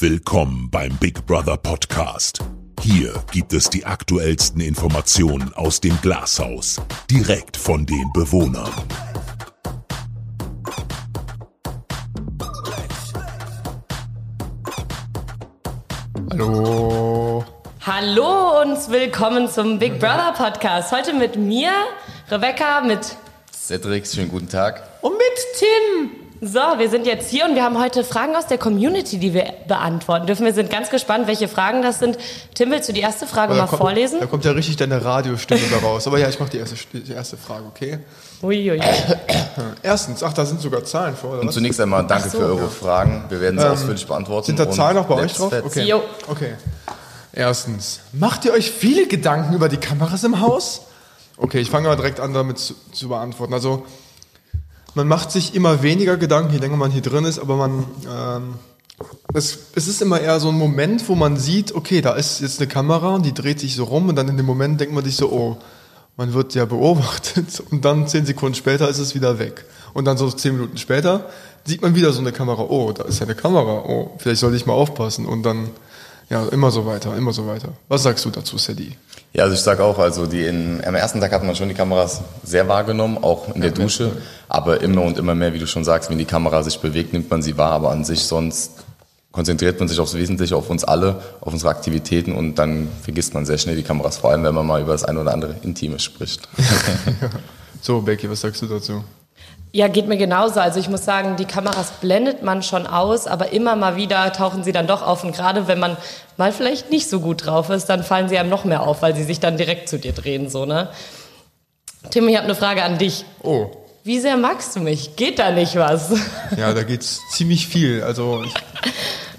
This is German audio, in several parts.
Willkommen beim Big Brother Podcast. Hier gibt es die aktuellsten Informationen aus dem Glashaus, direkt von den Bewohnern. Hallo. Hallo und willkommen zum Big Brother Podcast. Heute mit mir, Rebecca, mit Cedric, schönen guten Tag. und mit Tim. So, wir sind jetzt hier und wir haben heute Fragen aus der Community, die wir beantworten dürfen. Wir sind ganz gespannt, welche Fragen das sind. Tim, willst du die erste Frage mal kommt, vorlesen? Da kommt ja richtig deine Radiostimme da raus. Aber ja, ich mache die erste, die erste Frage, okay? Uiui. Erstens, ach, da sind sogar Zahlen vor, oder Und zunächst einmal danke so, für eure ja. Fragen. Wir werden sie ausführlich beantworten. Sind da Zahlen auch bei euch drauf? Okay. Jo. okay. Erstens, macht ihr euch viele Gedanken über die Kameras im Haus? Okay, ich fange mal direkt an, damit zu, zu beantworten. Also, man macht sich immer weniger Gedanken, je länger man hier drin ist, aber man, ähm, es, es ist immer eher so ein Moment, wo man sieht, okay, da ist jetzt eine Kamera und die dreht sich so rum und dann in dem Moment denkt man sich so, oh, man wird ja beobachtet und dann zehn Sekunden später ist es wieder weg. Und dann so zehn Minuten später sieht man wieder so eine Kamera, oh, da ist ja eine Kamera, oh, vielleicht sollte ich mal aufpassen und dann, ja, immer so weiter, immer so weiter. Was sagst du dazu, Sadie? Ja, also ich sage auch, also die in, am ersten Tag hat man schon die Kameras sehr wahrgenommen, auch in der Dusche. Aber immer und immer mehr, wie du schon sagst, wenn die Kamera sich bewegt, nimmt man sie wahr. Aber an sich sonst konzentriert man sich aufs Wesentliche, auf uns alle, auf unsere Aktivitäten und dann vergisst man sehr schnell die Kameras, vor allem wenn man mal über das eine oder andere Intime spricht. So, Becky, was sagst du dazu? Ja, geht mir genauso. Also ich muss sagen, die Kameras blendet man schon aus, aber immer mal wieder tauchen sie dann doch auf. Und gerade wenn man mal vielleicht nicht so gut drauf ist, dann fallen sie einem noch mehr auf, weil sie sich dann direkt zu dir drehen. So, ne? Tim, ich habe eine Frage an dich. Oh, Wie sehr magst du mich? Geht da nicht was? ja, da geht's ziemlich viel. Also, ich,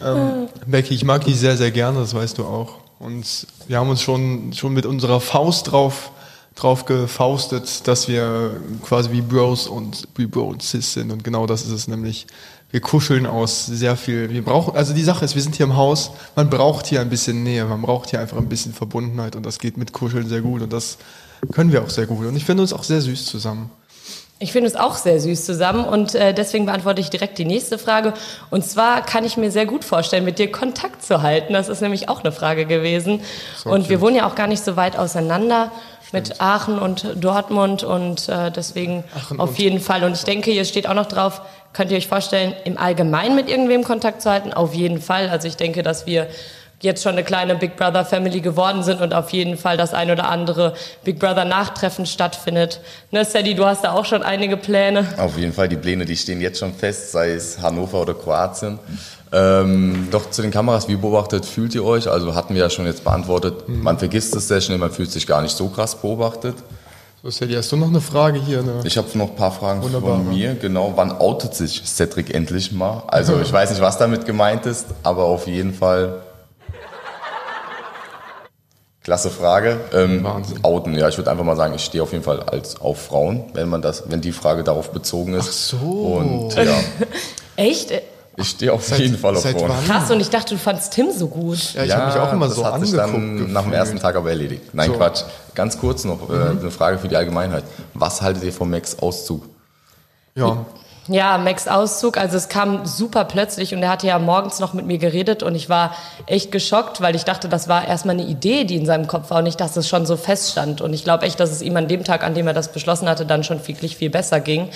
ähm, Becky, ich mag dich sehr, sehr gerne, das weißt du auch. Und wir haben uns schon, schon mit unserer Faust drauf, drauf gefaustet, dass wir quasi wie Bros und wie Bro und Sis sind. Und genau das ist es nämlich. Wir kuscheln aus sehr viel. Wir brauchen, also die Sache ist, wir sind hier im Haus, man braucht hier ein bisschen Nähe, man braucht hier einfach ein bisschen Verbundenheit und das geht mit Kuscheln sehr gut und das können wir auch sehr gut. Und ich finde uns auch sehr süß zusammen. Ich finde es auch sehr süß zusammen und äh, deswegen beantworte ich direkt die nächste Frage. Und zwar kann ich mir sehr gut vorstellen, mit dir Kontakt zu halten. Das ist nämlich auch eine Frage gewesen. und wir wohnen ja auch gar nicht so weit auseinander mit Aachen und Dortmund und äh, deswegen Aachen auf und- jeden Fall. Und ich denke, hier steht auch noch drauf, könnt ihr euch vorstellen, im Allgemeinen mit irgendwem Kontakt zu halten? Auf jeden Fall. Also ich denke, dass wir jetzt schon eine kleine Big Brother Family geworden sind und auf jeden Fall das ein oder andere Big Brother Nachtreffen stattfindet. Ne, Sadie, du hast da auch schon einige Pläne. Auf jeden Fall, die Pläne, die stehen jetzt schon fest, sei es Hannover oder Kroatien. Ähm, doch zu den Kameras, wie beobachtet fühlt ihr euch? Also hatten wir ja schon jetzt beantwortet, man vergisst es sehr schnell, man fühlt sich gar nicht so krass beobachtet. So, Sadie, hast du noch eine Frage hier? Ne? Ich habe noch ein paar Fragen Wunderbar. von mir. Genau, wann outet sich Cedric endlich mal? Also ich weiß nicht, was damit gemeint ist, aber auf jeden Fall... Klasse Frage. Ähm, Wahnsinn. Outen, ja, ich würde einfach mal sagen, ich stehe auf jeden Fall als auf Frauen, wenn man das, wenn die Frage darauf bezogen ist. Ach so. Und ja, Echt? ich stehe auf jeden Fall auf seit Frauen. wann? Krass, und ich dachte, du fandst Tim so gut. Ja, ich habe mich auch immer das so hat sich angeguckt. dann nach dem gefühlt. ersten Tag aber erledigt. Nein, So. Mhm. Quatsch. Ganz kurz noch äh, eine Frage für die Allgemeinheit. Was haltet ihr vom Max Auszug? Ja, Ja, Max Auszug, also es kam super plötzlich und er hatte ja morgens noch mit mir geredet und ich war echt geschockt, weil ich dachte, das war erstmal eine Idee, die in seinem Kopf war und nicht, dass es schon so feststand. Und ich glaube echt, dass es ihm an dem Tag, an dem er das beschlossen hatte, dann schon wirklich viel besser ging.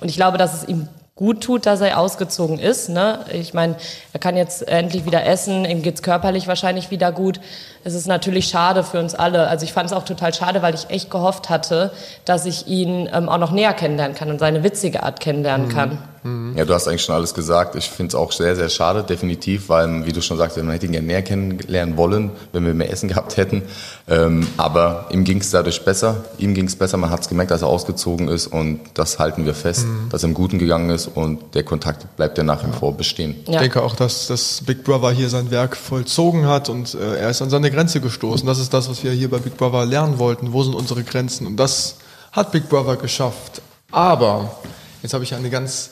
Und ich glaube, dass es ihm gut tut, dass er ausgezogen ist. Ne? Ich meine, er kann jetzt endlich wieder essen, ihm geht's körperlich wahrscheinlich wieder gut. Es ist natürlich schade für uns alle. Also ich fand es auch total schade, weil ich echt gehofft hatte, dass ich ihn ähm, auch noch näher kennenlernen kann und seine witzige Art kennenlernen kann. Ja, du hast eigentlich schon alles gesagt. Ich finde es auch sehr, sehr schade, definitiv, weil, wie du schon sagst, man hätte ihn gerne näher kennenlernen wollen, wenn wir mehr Essen gehabt hätten. Ähm, aber ihm ging es dadurch besser. Ihm ging es besser. Man hat es gemerkt, dass er ausgezogen ist und das halten wir fest, dass er im Guten gegangen ist und der Kontakt bleibt ja nach wie vor bestehen. ich Ja. denke auch, dass, dass Big Brother hier sein Werk vollzogen hat und äh, er ist an seine Grenze gestoßen. Das ist das, was wir hier bei Big Brother lernen wollten. Wo sind unsere Grenzen? Und das hat Big Brother geschafft. Aber jetzt habe ich eine ganz,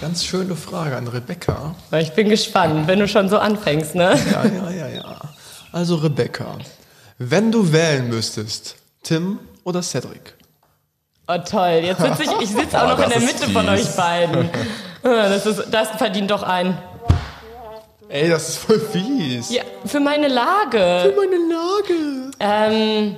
ganz schöne Frage an Rebecca. Ich bin gespannt, wenn du schon so anfängst, ne? Ja, ja, ja, ja. Also Rebecca, wenn du wählen müsstest, Tim oder Cedric? Oh toll, jetzt sitze ich, ich sitze auch noch das in der Mitte von fies. euch beiden. Ah, Das, ist, das verdient doch ein. Ey, das ist voll fies. Ja, für meine Lage. Meine Lage. Ähm,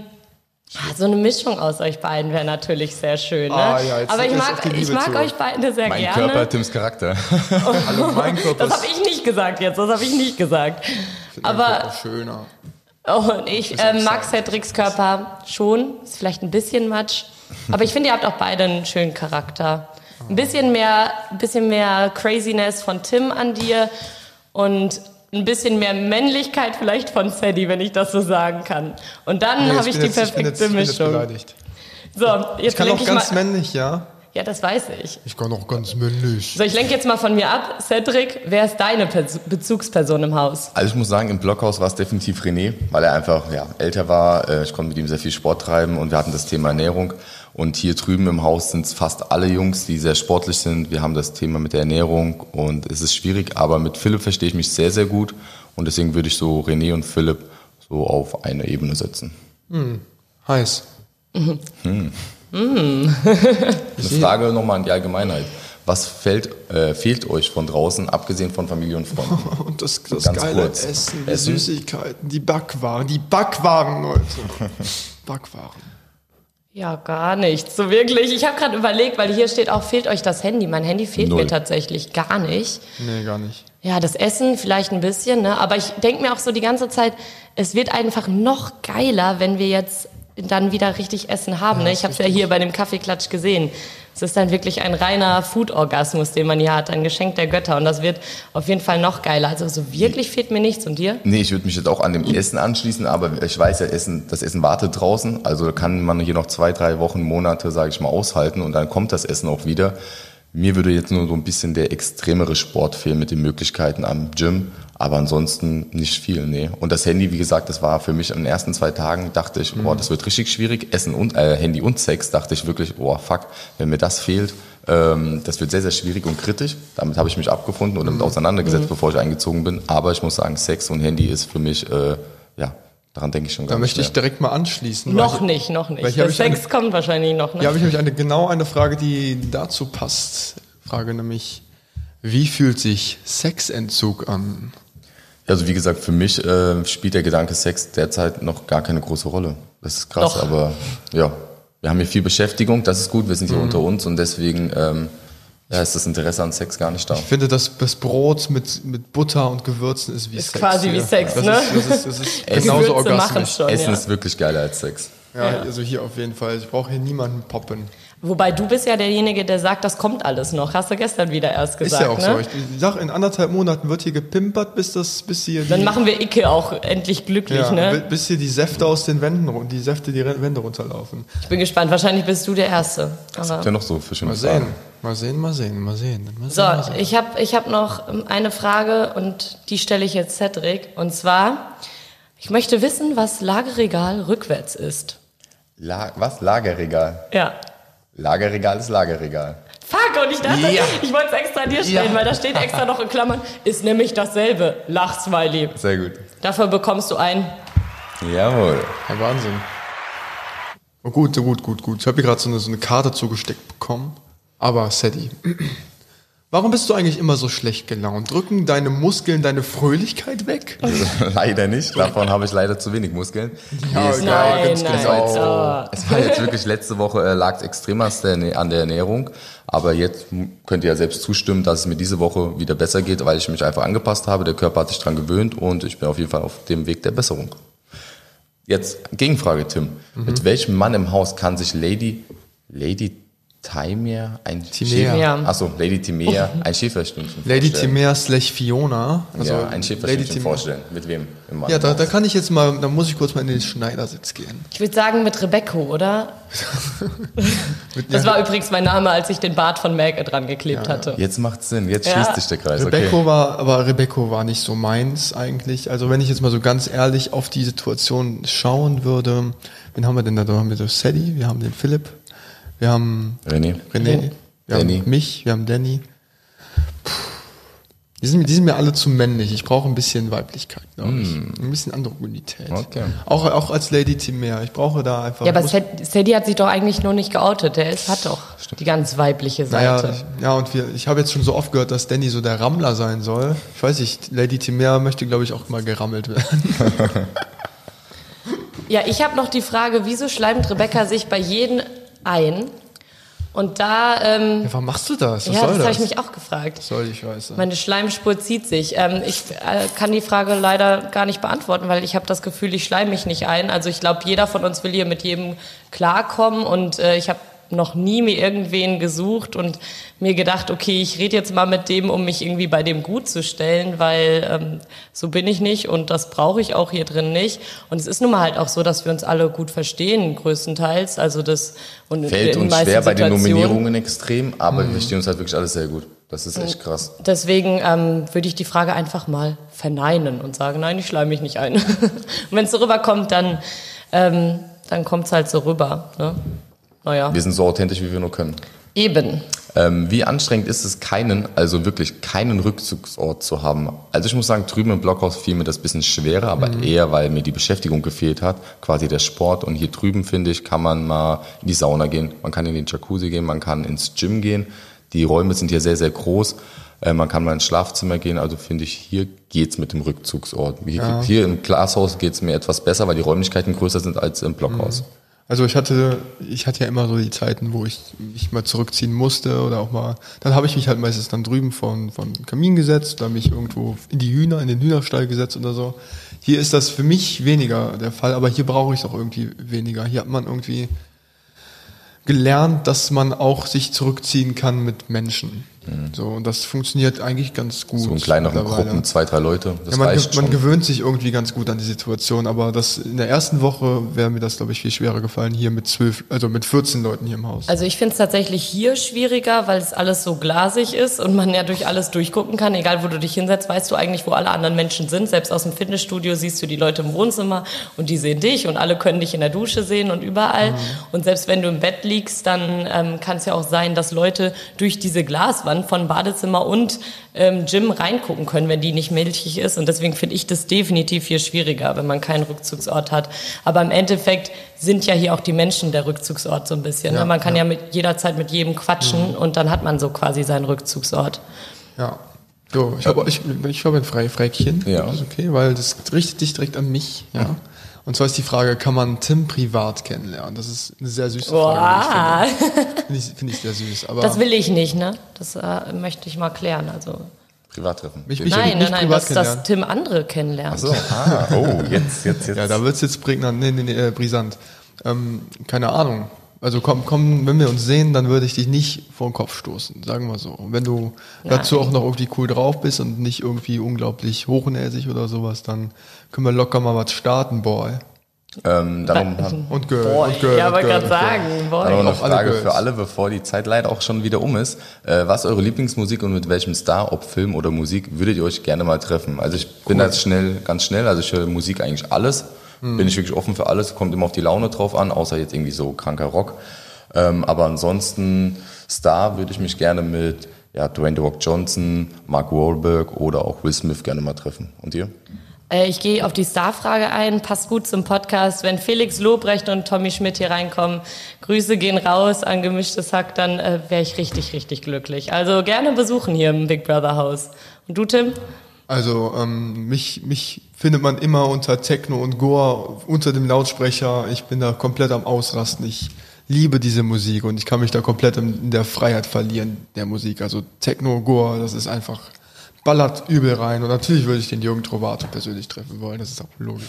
ja, so eine Mischung aus euch beiden wäre natürlich sehr schön. Ne? Ah, ja, jetzt Aber ich mag, ich mag euch beide sehr Mein gerne. Körper, Tims Charakter. Hallo, mein Körper Das habe ich nicht gesagt jetzt, das habe ich nicht gesagt. Aber ist schöner. oh, und ich ähm, mag Cedrics Körper schon, ist vielleicht ein bisschen Matsch. Aber ich finde, ihr habt auch beide einen schönen Charakter. Ein bisschen mehr, ein bisschen mehr Craziness von Tim an dir und ein bisschen mehr Männlichkeit vielleicht von Sadie, wenn ich das so sagen kann. Und dann Nee, habe ich die jetzt- perfekte jetzt, ich bin jetzt Mischung. beleidigt. So, jetzt Ich kann auch ich ganz mal. männlich, ja? Ja, das weiß ich. Ich kann auch ganz männlich. So, ich lenke jetzt mal von mir ab. Cedric, wer ist deine Pers- Bezugsperson im Haus? Also ich muss sagen, im Blockhaus war es definitiv René, weil er einfach ja, älter war. Äh, Ich konnte mit ihm sehr viel Sport treiben und wir hatten das Thema Ernährung. Und hier drüben im Haus sind es fast alle Jungs, die sehr sportlich sind. Wir haben das Thema mit der Ernährung und es ist schwierig, aber mit Philipp verstehe ich mich sehr, sehr gut. Und deswegen würde ich so René und Philipp so auf eine Ebene setzen. Heiß. Eine Frage nochmal an die Allgemeinheit. Was fällt, äh, fehlt euch von draußen, abgesehen von Familie und Freunden? Und das, das Ganz geile kurz. Essen, die Essen? Süßigkeiten, die Backwaren, die Backwaren, Leute. Backwaren. Ja, gar nichts. So wirklich. Ich habe gerade überlegt, weil hier steht auch, fehlt euch das Handy. Mein Handy fehlt Null. mir tatsächlich gar nicht. Nee, gar nicht. Ja, das Essen vielleicht ein bisschen, ne? aber ich denke mir auch so die ganze Zeit, es wird einfach noch geiler, wenn wir jetzt dann wieder richtig Essen haben. ne? Ich habe es ja hier bei dem Kaffeeklatsch gesehen. Es ist dann wirklich ein reiner Food-Orgasmus, den man hier hat, ein Geschenk der Götter. Und das wird auf jeden Fall noch geiler. Also so wirklich fehlt mir nichts. Und dir? Nee, ich würde mich jetzt auch an dem Essen anschließen, aber ich weiß ja, Essen, das Essen wartet draußen. Also kann man hier noch zwei, drei Wochen, Monate, sage ich mal, aushalten und dann kommt das Essen auch wieder. Mir würde jetzt nur so ein bisschen der extremere Sport fehlen mit den Möglichkeiten am Gym, aber ansonsten nicht viel, nee. Und das Handy, wie gesagt, das war für mich an den ersten zwei Tagen, dachte ich, boah, das wird richtig schwierig. Essen und äh, Handy und Sex, dachte ich wirklich, oh fuck, wenn mir das fehlt, ähm, das wird sehr, sehr schwierig und kritisch. Damit habe ich mich abgefunden und damit auseinandergesetzt, bevor ich eingezogen bin. Aber ich muss sagen, Sex und Handy ist für mich, äh, ja, daran denke ich schon gar Da möchte ich direkt mal anschließen. Noch weil nicht, noch nicht. Der ich eine- Sex kommt wahrscheinlich noch. Ne? Hier habe ich nämlich eine, genau eine Frage, die dazu passt. Frage nämlich, wie fühlt sich Sexentzug an? Also wie gesagt, für mich äh, spielt der Gedanke Sex derzeit noch gar keine große Rolle. Das ist krass, Doch. aber ja, wir haben hier viel Beschäftigung, das ist gut, wir sind Mhm. hier unter uns und deswegen ähm, ja, ist das Interesse an Sex gar nicht da. Ich finde, das, das Brot mit, mit Butter und Gewürzen ist wie Ist Sex. quasi wie hier. Sex, das ne? Ist, das ist, das ist genauso orgasmisch. schon. Essen ja. ist wirklich geiler als Sex. Ja, also hier auf jeden Fall. Ich brauche hier niemanden poppen. Wobei du bist ja derjenige, der sagt, das kommt alles noch. Hast du gestern wieder erst Ist gesagt. ja auch ne? so. Ich sag, in anderthalb Monaten wird hier gepimpert, bis das, bis hier Dann machen wir Icke auch endlich glücklich, ja, ne? bis hier die Säfte aus den Wänden, run- die Säfte die Wände runterlaufen. Ich bin gespannt. Wahrscheinlich bist du der Erste. Aber habt ihr noch so für schöne Mal sehen, mal sehen, mal sehen, mal sehen. Mal so, sehen, mal sehen. ich habe ich hab noch ähm, eine Frage und die stelle ich jetzt Cedric. Und zwar, ich möchte wissen, was Lagerregal rückwärts ist. La was? Lagerregal. Ja. Lagerregal ist Lagerregal. Fuck, und ich dachte, Ja. ich wollte es extra dir stellen, Ja. weil da steht extra noch in Klammern, ist nämlich dasselbe. Lach, Smiley. Sehr gut. Dafür bekommst du ein Jawohl. Ja, Wahnsinn. Oh, gut, gut, gut, gut. Ich habe hier gerade so eine, so eine Karte zugesteckt bekommen. Aber, Sadie, warum bist du eigentlich immer so schlecht gelaunt? Drücken deine Muskeln deine Fröhlichkeit weg? leider nicht. Davon habe ich leider zu wenig Muskeln. Ja, es-. Nein, ganz nein. genau. Oh. Es war jetzt wirklich letzte Woche äh, lag es extremst der- an der Ernährung, aber jetzt könnt ihr ja selbst zustimmen, dass es mir diese Woche wieder besser geht, weil ich mich einfach angepasst habe. Der Körper hat sich dran gewöhnt und ich bin auf jeden Fall auf dem Weg der Besserung. Jetzt Gegenfrage, Tim. Mhm. Mit welchem Mann im Haus kann sich Lady Lady Timea ein Timea. Ja. Achso, Lady Timea ein Schäferstündchen Lady? Timea slash Fiona. Also ja, ein Schäferstündchen Timea. vorstellen. Mit wem im Ja, da, da kann ich jetzt mal, da muss ich kurz mal in den Schneidersitz gehen. Ich würde sagen mit Rebecco, oder? Das war übrigens mein Name, als ich den Bart von Meg dran geklebt hatte. Jetzt macht's Sinn, jetzt Ja. schließt sich der Kreis. Rebecco Okay. war, aber Rebecco war nicht so meins eigentlich. Also wenn ich jetzt mal so ganz ehrlich auf die Situation schauen würde, wen haben wir denn da? Da haben wir den Sadie, wir haben den Philipp, wir haben René. René, wir Danny. haben mich, wir haben Danny. Puh. Die sind, die sind mir alle zu männlich. Ich brauche ein bisschen Weiblichkeit, glaube ich. Ein bisschen Androgynität. Okay. Auch, auch als Lady Timea. Ich brauche da einfach. Ja, aber Sadie hat sich doch eigentlich nur nicht geoutet. Der ist, hat doch die ganz weibliche Naja, Seite. ich, ja, und wir, ich habe jetzt schon so oft gehört, dass Danny so der Rammler sein soll. Ich weiß nicht, Lady Timea möchte, glaube ich, auch mal gerammelt werden. Ja, ich habe noch die Frage, wieso schleimt Rebecca sich bei jedem ein? Und da, ähm, Ja, warum machst du das? Was ja, soll das das? habe ich mich auch gefragt. Was soll die Scheiße? Meine Schleimspur zieht sich. Ähm, ich äh, kann die Frage leider gar nicht beantworten, weil ich habe das Gefühl, ich schleim mich nicht ein. Also ich glaube, jeder von uns will hier mit jedem klarkommen und äh, ich habe noch nie mir irgendwen gesucht und mir gedacht, okay, ich rede jetzt mal mit dem, um mich irgendwie bei dem gut zu stellen, weil ähm, so bin ich nicht und das brauche ich auch hier drin nicht. Und es ist nun mal halt auch so, dass wir uns alle gut verstehen, größtenteils. Also das und Fällt uns schwer bei den Nominierungen extrem, aber wir verstehen uns halt wirklich alles sehr gut. Das ist echt krass. Deswegen ähm, würde ich die Frage einfach mal verneinen und sagen, nein, ich schleim mich nicht ein. und wenn es so rüberkommt, dann, ähm, dann kommt es halt so rüber. Ne? Naja, Wir sind so authentisch, wie wir nur können. eben. Ähm, wie anstrengend ist es, keinen, also wirklich keinen Rückzugsort zu haben? Also ich muss sagen, drüben im Blockhaus fiel mir das ein bisschen schwerer, aber eher, weil mir die Beschäftigung gefehlt hat, quasi der Sport. Und hier drüben, finde ich, kann man mal in die Sauna gehen, man kann in den Jacuzzi gehen, man kann ins Gym gehen. Die Räume sind hier sehr, sehr groß. Äh, man kann mal ins Schlafzimmer gehen. Also finde ich, hier geht's mit dem Rückzugsort. Hier, hier im Glashaus geht's mir etwas besser, weil die Räumlichkeiten größer sind als im Blockhaus. Also ich hatte, ich hatte ja immer so die Zeiten, wo ich mich mal zurückziehen musste oder auch mal, dann habe ich mich halt meistens dann drüben von, von Kamin gesetzt, dann mich irgendwo in die Hühner, in den Hühnerstall gesetzt oder so. Hier ist das für mich weniger der Fall, aber hier brauche ich es auch irgendwie weniger. Hier hat man irgendwie gelernt, dass man auch sich zurückziehen kann mit Menschen. So, und das funktioniert eigentlich ganz gut. Mhm. So in kleineren. Gruppen, zwei, drei Leute, das Ja, man, reicht man schon. gewöhnt sich irgendwie ganz gut an die Situation, aber das in der ersten Woche wäre mir das, glaube ich, viel schwerer gefallen, hier mit zwölf, also mit 14 Leuten hier im Haus. Also ich finde es tatsächlich hier schwieriger, weil es alles so glasig ist und man ja durch alles durchgucken kann. Egal, wo du dich hinsetzt, weißt du eigentlich, wo alle anderen Menschen sind. Selbst aus dem Fitnessstudio siehst du die Leute im Wohnzimmer und die sehen dich und alle können dich in der Dusche sehen und überall. Und selbst wenn du im Bett liegst, dann ähm, kann es ja auch sein, dass Leute durch diese Glaswand von Badezimmer und ähm, Gym reingucken können, wenn die nicht milchig ist. Und deswegen finde ich das definitiv hier schwieriger, wenn man keinen Rückzugsort hat. Aber im Endeffekt sind ja hier auch die Menschen der Rückzugsort so ein bisschen. Ja, ne? Man kann ja. ja. mit jederzeit mit jedem quatschen und dann hat man so quasi seinen Rückzugsort. Ja. So, ich habe ich, ich habe ein Frei Fräkchen. Ja. Das ist okay, weil das richtet dich direkt an mich. Ja. Und zwar ist die Frage, kann man Tim privat kennenlernen? Das ist eine sehr süße Frage. Boah, ich Finde Finde ich, finde ich sehr süß. Aber das will ich nicht, ne? Das äh, möchte ich mal klären. Also Privattreffen. Mich- mich- nein, nein, nein, privat dass, dass. Tim andere kennenlernt. So, ah, oh, jetzt, jetzt, jetzt. Ja, da wird's jetzt prägnant, nee, nee, nee, äh, brisant. Ähm, keine Ahnung. Also komm, komm, wenn wir uns sehen, dann würde ich dich nicht vor den Kopf stoßen, sagen wir so. Und wenn du dazu auch noch irgendwie cool drauf bist und nicht irgendwie unglaublich hochnäsig oder sowas, dann können wir locker mal was starten, boy. ähm, darum Und Girl, Boy, und Girl, ja, und wollte gerade sagen, dann boy. noch eine alle Frage Girls. für alle, bevor die Zeit leider auch schon wieder um ist. Äh, was ist eure Lieblingsmusik und mit welchem Star, ob Film oder Musik, würdet ihr euch gerne mal treffen? Also ich bin da jetzt schnell, ganz schnell, also ich höre Musik eigentlich alles. Hm. Bin ich wirklich offen für alles, kommt immer auf die Laune drauf an, außer jetzt irgendwie so kranker Rock. Ähm, aber ansonsten Star würde ich mich gerne mit ja, Dwayne The Rock Johnson, Mark Wahlberg oder auch Will Smith gerne mal treffen. Und ihr? Äh, ich gehe auf die Starfrage ein, passt gut zum Podcast. Wenn Felix Lobrecht und Tommy Schmidt hier reinkommen, Grüße gehen raus an gemischtes Hack, dann äh, wäre ich richtig, richtig glücklich. Also gerne besuchen hier im Big Brother Haus. Und du, Tim? Also ähm, mich, mich findet man immer unter Techno und Gore, unter dem Lautsprecher. Ich bin da komplett am Ausrasten. Ich liebe diese Musik und ich kann mich da komplett in, der Freiheit verlieren der Musik. Also Techno, Gore, das ist einfach ballert übel rein. Und natürlich würde ich den Jürgen Trovato persönlich treffen wollen. Das ist auch logisch.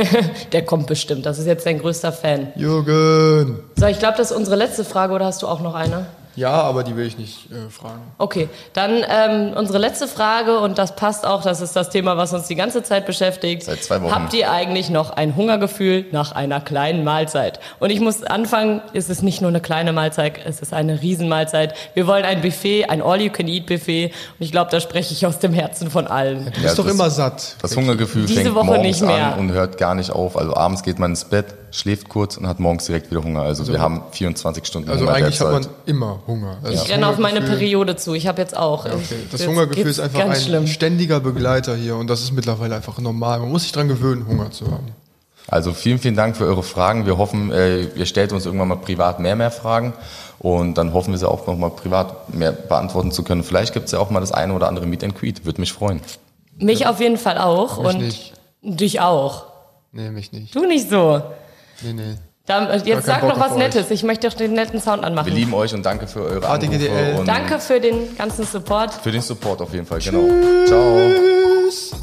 Der kommt bestimmt. Das ist jetzt dein größter Fan. Jürgen! So, ich glaube, das ist unsere letzte Frage, oder hast du auch noch eine? Ja, aber die will ich nicht äh, fragen. Okay, dann ähm, unsere letzte Frage und das passt auch, das ist das Thema, was uns die ganze Zeit beschäftigt. Seit zwei Wochen. Habt ihr eigentlich noch ein Hungergefühl nach einer kleinen Mahlzeit? Und ich muss anfangen, es ist nicht nur eine kleine Mahlzeit, es ist eine Riesenmahlzeit. Wir wollen ein Buffet, ein All-You-Can-Eat-Buffet und ich glaube, da spreche ich aus dem Herzen von allen. Du Ja, bist doch das- immer satt. Das Hungergefühl Diese fängt Woche morgens nicht mehr. an und hört gar nicht auf. Also abends geht man ins Bett, schläft kurz und hat morgens direkt wieder Hunger. Also, wir haben 24 Stunden Also Hunger eigentlich hat man immer Hunger. Also Ich renne auf meine Periode zu. Ich habe jetzt auch. Okay. Das Jetzt Hungergefühl ist einfach ein schlimm. ständiger Begleiter hier und das ist mittlerweile einfach normal. Man muss sich dran gewöhnen, Hunger zu haben. Also vielen, vielen Dank für eure Fragen. Wir hoffen, äh, ihr stellt uns irgendwann mal privat mehr, mehr Fragen. Und dann hoffen wir sie auch nochmal privat mehr beantworten zu können. Vielleicht gibt es ja auch mal das eine oder andere Meet and Greet. Würde mich freuen. Mich auf jeden Fall auch. Mich und nicht. dich auch. Nee, mich nicht. Du nicht so. Nee, nee. Dann, jetzt sag noch was. Nettes. Ich möchte doch den netten Sound Wir anmachen. lieben euch und danke für eure ADGDL. Anrufe und Danke für den ganzen Support. für den Support auf jeden Fall. Genau. Ciao.